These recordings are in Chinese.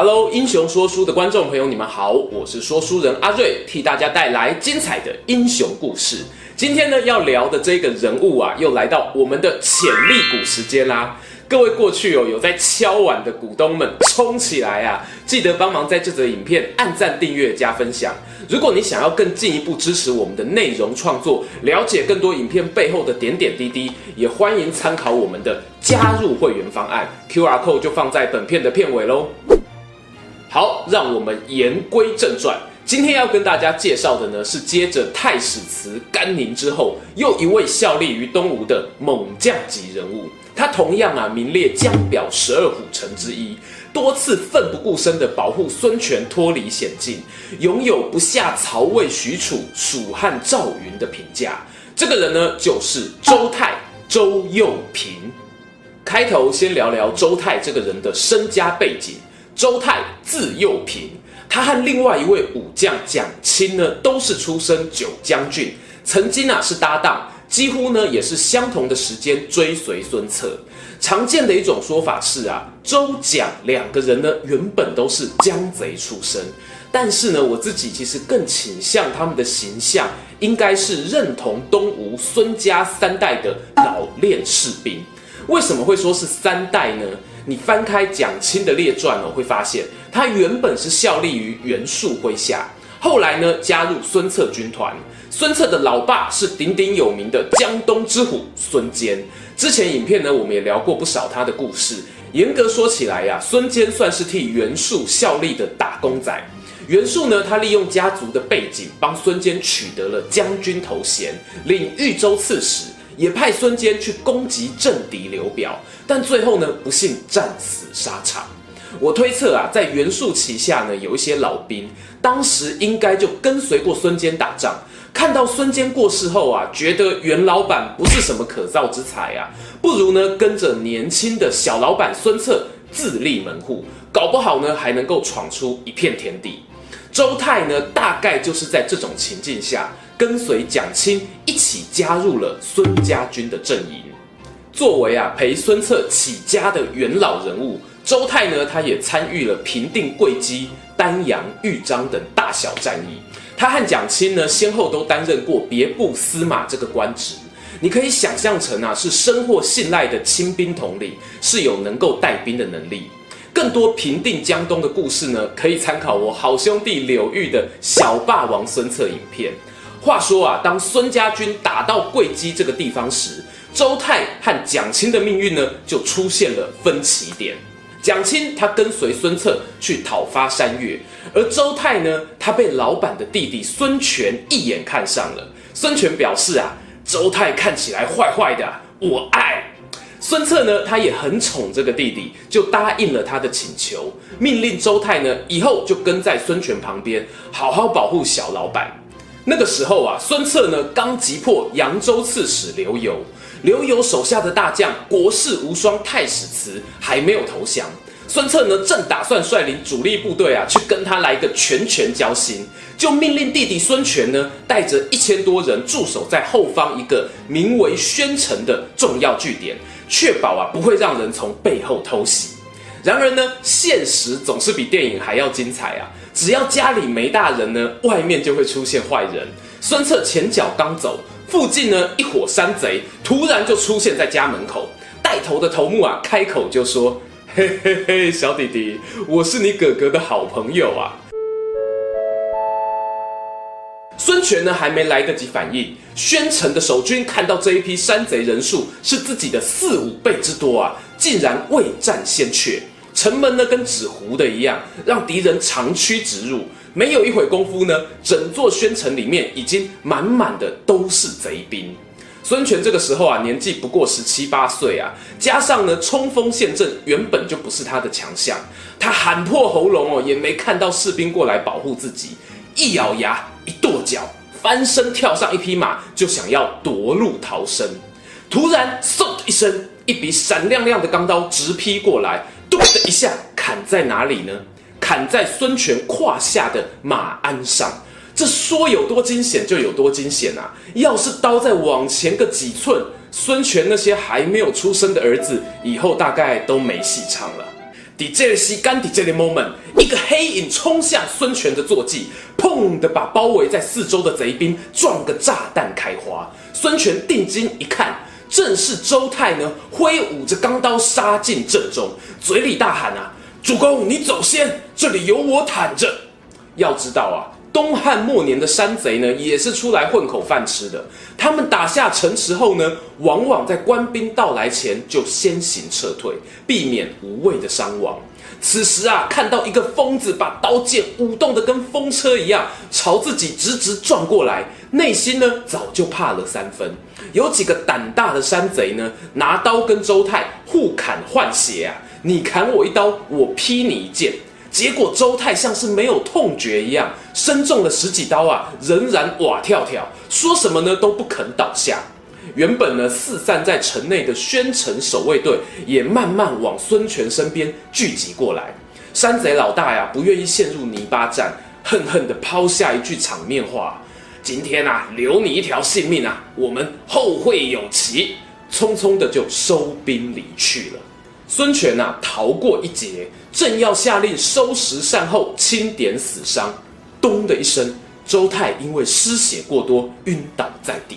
Hello，英雄说书的观众朋友，你们好，我是说书人阿瑞，替大家带来精彩的英雄故事。今天呢，要聊的这个人物啊，又来到我们的潜力股时间啦！各位过去哦有在敲碗的股东们，冲起来啊！记得帮忙在这则影片按赞、订阅、加分享。如果你想要更进一步支持我们的内容创作，了解更多影片背后的点点滴滴，也欢迎参考我们的加入会员方案，QR code 就放在本片的片尾喽。好，让我们言归正传。今天要跟大家介绍的呢，是接着太史慈、甘宁之后，又一位效力于东吴的猛将级人物。他同样啊，名列江表十二虎臣之一，多次奋不顾身地保护孙权脱离险境，拥有不下曹魏、许褚、蜀汉赵云的评价。这个人呢，就是周泰周幼平。开头先聊聊周泰这个人的身家背景。周泰字幼平。他和另外一位武将蒋钦呢，都是出身九江郡，曾经啊是搭档，几乎呢也是相同的时间追随孙策。常见的一种说法是啊，周蒋两个人呢原本都是江贼出身，但是呢我自己其实更倾向他们的形象应该是认同东吴孙家三代的老练士兵。为什么会说是三代呢？你翻开蒋钦的列传哦，会发现他原本是效力于袁术麾下，后来呢加入孙策军团。孙策的老爸是鼎鼎有名的江东之虎孙坚。之前影片呢，我们也聊过不少他的故事。严格说起来呀，孙坚算是替袁术效力的打工仔。袁术呢，他利用家族的背景，帮孙坚取得了将军头衔，领豫州刺史。也派孙坚去攻击政敌刘表，但最后呢，不幸战死沙场。我推测啊，在袁术旗下呢，有一些老兵，当时应该就跟随过孙坚打仗，看到孙坚过世后啊，觉得袁老板不是什么可造之才啊，不如呢跟着年轻的小老板孙策自立门户，搞不好呢还能够闯出一片天地。周泰呢，大概就是在这种情境下。跟随蒋钦起加入了孙家军的阵营。作为啊陪孙策起家的元老人物，周泰呢，他也参与了平定会稽、丹阳、豫章等大小战役。他和蒋钦呢，先后都担任过别部司马这个官职。你可以想象成啊，是深获信赖的亲兵统领，是有能够带兵的能力。更多平定江东的故事呢，可以参考我好兄弟柳玉的小霸王孙策影片。话说啊，当孙家军打到会稽这个地方时，周泰和蒋钦的命运呢就出现了分歧点。蒋钦他跟随孙策去讨伐山越，而周泰呢，他被老板的弟弟孙权一眼看上了。孙权表示啊，周泰看起来坏坏的，我爱。孙策呢，他也很宠这个弟弟，就答应了他的请求，命令周泰呢以后就跟在孙权旁边，好好保护小老板。那个时候啊，孙策呢刚击破扬州刺史刘繇，刘繇手下的大将国士无双太史慈还没有投降，孙策呢正打算率领主力部队啊去跟他来个拳拳交心，就命令弟弟孙权呢带着一千多人驻守在后方一个名为宣城的重要据点，确保啊不会让人从背后偷袭。然而呢，现实总是比电影还要精彩啊！只要家里没大人呢，外面就会出现坏人。孙策前脚刚走，附近呢一伙山贼突然就出现在家门口。带头的头目啊，开口就说：“嘿嘿嘿，小弟弟，我是你哥哥的好朋友啊。”孙权呢还没来得及反应，宣城的守军看到这一批山贼人数是自己的四五倍之多啊，竟然未战先怯。城门呢，跟纸糊的一样，让敌人长驱直入。没有一会功夫呢，整座宣城里面已经满满的都是贼兵。孙权这个时候啊，年纪不过十七八岁啊，加上呢冲锋陷阵原本就不是他的强项，他喊破喉咙哦，也没看到士兵过来保护自己，一咬牙，一跺脚，翻身跳上一匹马，就想要夺路逃生。突然，嗖的一声。一笔闪亮亮的钢刀直劈过来，咚的一下砍在哪里呢？砍在孙权胯下的马鞍上。这说有多惊险就有多惊险啊！要是刀再往前个几寸，孙权那些还没有出生的儿子以后大概都没戏唱了。在这个时间，在这个 moment，一个黑影冲向孙权的坐骑，砰的把包围在四周的贼兵撞个炸弹开花。孙权定睛一看，正是周泰呢，挥舞着钢刀杀进阵中，嘴里大喊啊：“主公，你走先，这里有我坦着。”要知道啊。东汉末年的山贼呢，也是出来混口饭吃的。他们打下城池后呢，往往在官兵到来前就先行撤退，避免无谓的伤亡。此时啊，看到一个疯子把刀剑舞动得跟风车一样，朝自己直直撞过来，内心呢早就怕了三分。有几个胆大的山贼呢，拿刀跟周泰互砍换血啊，你砍我一刀，我劈你一剑。结果周泰像是没有痛觉一样，身中了十几刀啊，仍然哇跳跳，说什么呢都不肯倒下。原本呢四散在城内的宣城守卫队也慢慢往孙权身边聚集过来。山贼老大呀，不愿意陷入泥巴战，恨恨地抛下一句场面话：“今天啊，留你一条性命啊，我们后会有期。”匆匆的就收兵离去了。孙权呐、逃过一劫，正要下令收拾善后，清点死伤，咚的一声，周泰因为失血过多晕倒在地。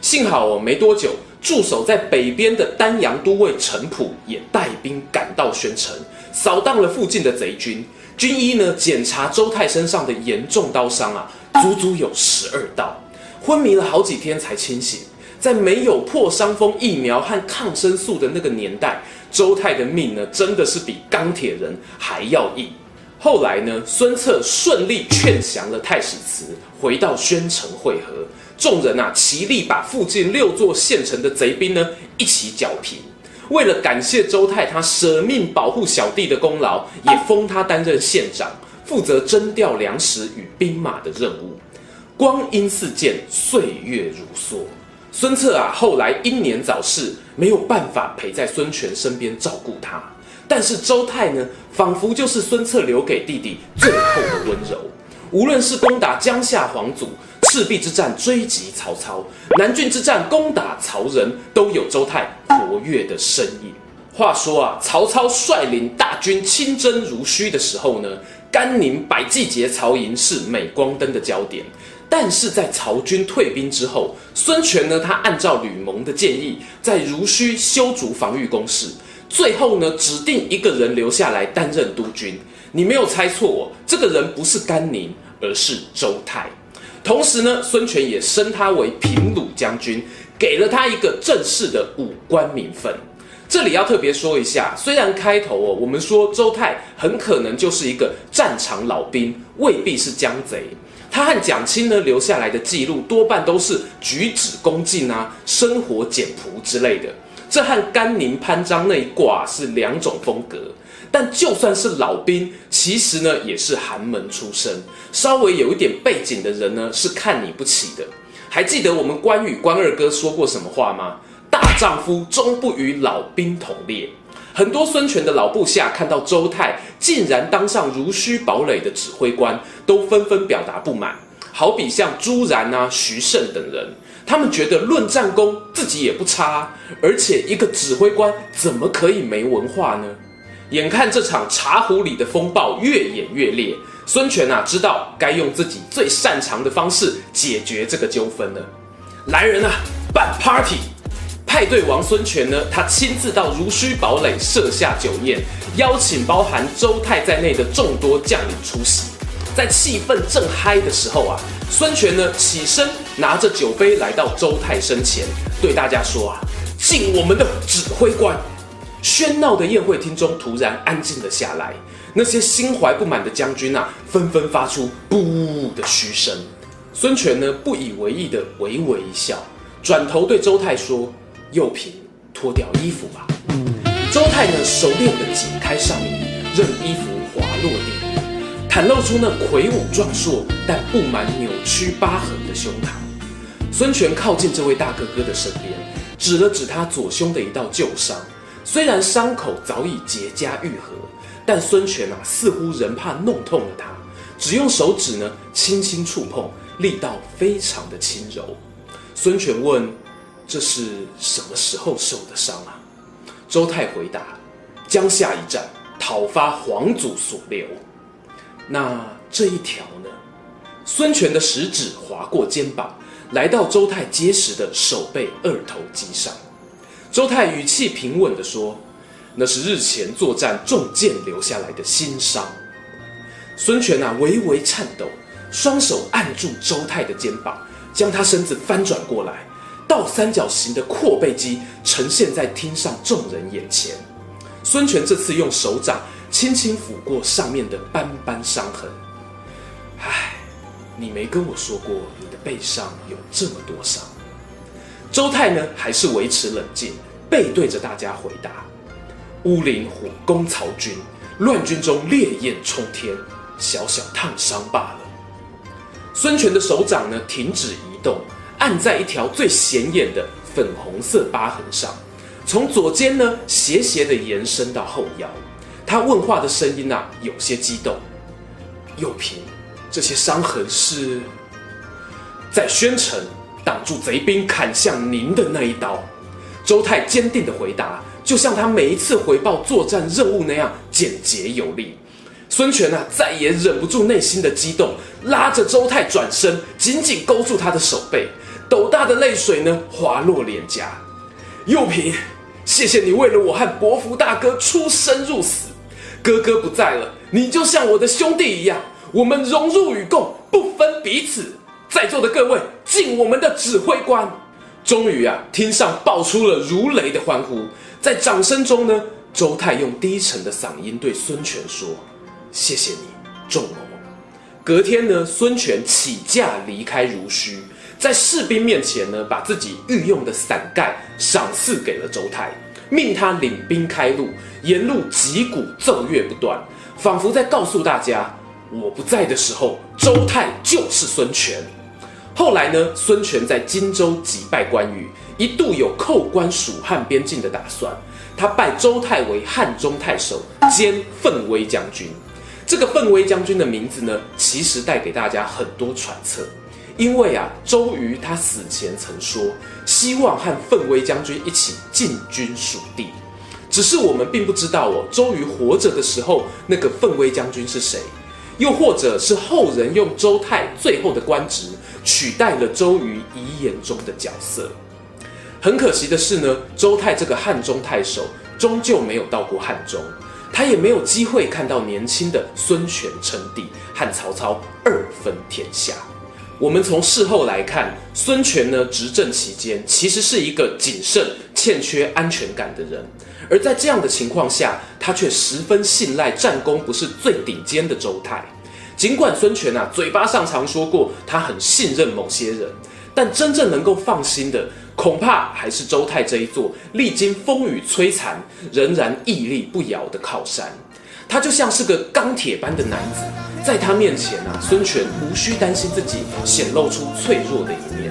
幸好哦，没多久，驻守在北边的丹阳都尉程普也带兵赶到宣城，扫荡了附近的贼军。军医呢，检查周泰身上的严重刀伤啊，足足有十二道，昏迷了好几天才清醒。在没有破伤风疫苗和抗生素的那个年代，周泰的命呢，真的是比钢铁人还要硬。后来呢，孙策顺利劝降了太史慈，回到宣城会合。众人啊，齐力把附近六座县城的贼兵呢一起剿平。为了感谢周泰他舍命保护小弟的功劳，也封他担任县长，负责征调粮食与兵马的任务。光阴似箭，岁月如梭。孙策啊，后来英年早逝，没有办法陪在孙权身边照顾他。但是周泰呢，仿佛就是孙策留给弟弟最后的温柔。无论是攻打江夏皇祖、赤壁之战追击曹操、南郡之战攻打曹仁，都有周泰活跃的身影。话说啊，曹操率领大军亲征濡须的时候呢，甘宁百骑劫曹营是镁光灯的焦点。但是在曹军退兵之后，孙权呢，他按照吕蒙的建议，在濡须修筑防御工事，最后呢，指定一个人留下来担任督军。你没有猜错哦，这个人不是甘宁，而是周泰。同时呢，孙权也升他为平鲁将军，给了他一个正式的武官名分。这里要特别说一下，虽然开头哦，我们说周泰很可能就是一个战场老兵，未必是江贼。他和蒋钦呢留下来的记录多半都是举止恭敬啊，生活简朴之类的，这和甘宁潘璋那一挂是两种风格。但就算是老兵，其实呢也是寒门出身，稍微有一点背景的人呢是看你不起的。还记得我们关羽关二哥说过什么话吗？大丈夫终不与老兵同列。很多孙权的老部下看到周泰竟然当上濡须堡垒的指挥官，都纷纷表达不满。好比像朱然啊、徐盛等人，他们觉得论战功自己也不差，而且一个指挥官怎么可以没文化呢？眼看这场茶壶里的风暴越演越烈，孙权啊知道该用自己最擅长的方式解决这个纠纷了。来人啊，办 party！派对王孙权呢，他亲自到濡须堡垒设下酒宴，邀请包含周泰在内的众多将领出席。在气氛正嗨的时候啊，孙权呢起身拿着酒杯来到周泰身前，对大家说啊：“敬我们的指挥官。”喧闹的宴会厅中突然安静了下来，那些心怀不满的将军啊，纷纷发出“不”的嘘声。孙权呢不以为意的微微一笑，转头对周泰说。右平，脱掉衣服吧。周泰呢，熟练地解开上衣，任衣服滑落地面，袒露出那魁梧壮硕但布满扭曲疤痕的胸膛。孙权靠近这位大哥哥的身边，指了指他左胸的一道旧伤。虽然伤口早已结痂愈合，但孙权啊似乎仍怕弄痛了他，只用手指呢轻轻触碰，力道非常的轻柔。孙权问：“这是什么时候受的伤啊？”周泰回答：“江夏一战，讨伐黄祖所留。”那这一条呢？孙权的食指划过肩膀，来到周泰结实的手背二头肌上。周泰语气平稳地说：“那是日前作战中箭留下来的新伤。”孙权啊，微微颤抖，双手按住周泰的肩膀，将他身子翻转过来，倒三角形的阔背肌呈现在厅上众人眼前。孙权这次用手掌轻轻抚过上面的斑斑伤痕。唉，你没跟我说过你的背上有这么多伤。周泰呢，还是维持冷静，背对着大家回答：“乌林虎攻曹军，乱军中烈焰冲天，小小烫伤罢了。”孙权的手掌呢，停止移动，按在一条最显眼的粉红色疤痕上，从左肩呢斜斜的延伸到后腰。他问话的声音啊，有些激动：“右平，这些伤痕是在宣城。”挡住贼兵砍向您的那一刀，周泰坚定的回答，就像他每一次回报作战任务那样简洁有力。孙权啊，再也忍不住内心的激动，拉着周泰转身，紧紧勾住他的手背，斗大的泪水呢滑落脸颊。幼平，谢谢你为了我和伯符大哥出生入死，哥哥不在了，你就像我的兄弟一样，我们荣辱与共，不分彼此。在座的各位，敬我们的指挥官！终于啊，厅上爆出了如雷的欢呼。在掌声中呢，周泰用低沉的嗓音对孙权说：“谢谢你，仲谋。”隔天呢，孙权起驾离开濡须，在士兵面前呢，把自己御用的伞盖赏赐给了周泰，命他领兵开路，沿路击鼓奏乐不断，仿佛在告诉大家：我不在的时候，周泰就是孙权。后来呢，孙权在荆州击败关羽，一度有扣关蜀汉边境的打算。他拜周泰为汉中太守兼奋威将军。这个奋威将军的名字呢，其实带给大家很多揣测。因为啊，周瑜他死前曾说，希望和奋威将军一起进军蜀地。只是我们并不知道哦，周瑜活着的时候，那个奋威将军是谁？又或者是后人用周泰最后的官职取代了周瑜遗言中的角色。很可惜的是呢，周泰这个汉中太守终究没有到过汉中，他也没有机会看到年轻的孙权称帝，和曹操二分天下。我们从事后来看，孙权呢执政期间其实是一个谨慎、欠缺安全感的人。而在这样的情况下，他却十分信赖战功不是最顶尖的周泰。尽管孙权啊嘴巴上常说过他很信任某些人，但真正能够放心的，恐怕还是周泰这一座历经风雨摧残仍然屹立不摇的靠山。他就像是个钢铁般的男子，在他面前啊，孙权无需担心自己显露出脆弱的一面。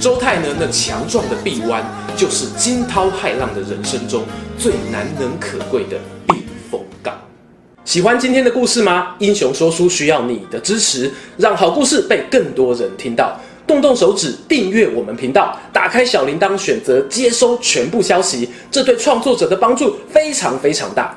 周泰呢，那强壮的臂弯，就是惊涛骇浪的人生中最难能可贵的避风港。喜欢今天的故事吗？英雄说书需要你的支持，让好故事被更多人听到。动动手指订阅我们频道，打开小铃铛，选择接收全部消息，这对创作者的帮助非常非常大。